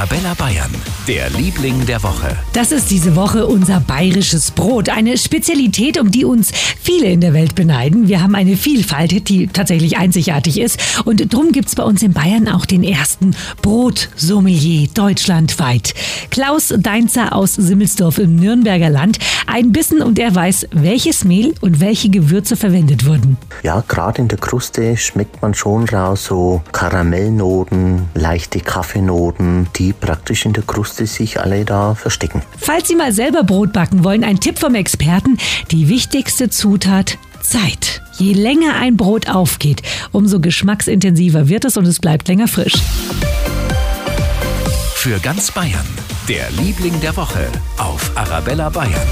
Arabella Bayern, der Liebling der Woche. Das ist diese Woche unser bayerisches Brot. Eine Spezialität, um die uns viele in der Welt beneiden. Wir haben eine Vielfalt, die tatsächlich einzigartig ist. Und drum gibt es bei uns in Bayern auch den ersten Brotsommelier deutschlandweit. Klaus Deinzer aus Simmelsdorf im Nürnberger Land. Ein Bissen und er weiß, welches Mehl und welche Gewürze verwendet wurden. Ja, gerade in der Kruste schmeckt man schon raus so Karamellnoten, leichte Kaffeenoten, die praktisch in der Kruste sich alle da verstecken. Falls Sie mal selber Brot backen wollen, ein Tipp vom Experten. Die wichtigste Zutat Zeit. Je länger ein Brot aufgeht, umso geschmacksintensiver wird es und es bleibt länger frisch. Für ganz Bayern, der Liebling der Woche auf Arabella Bayern.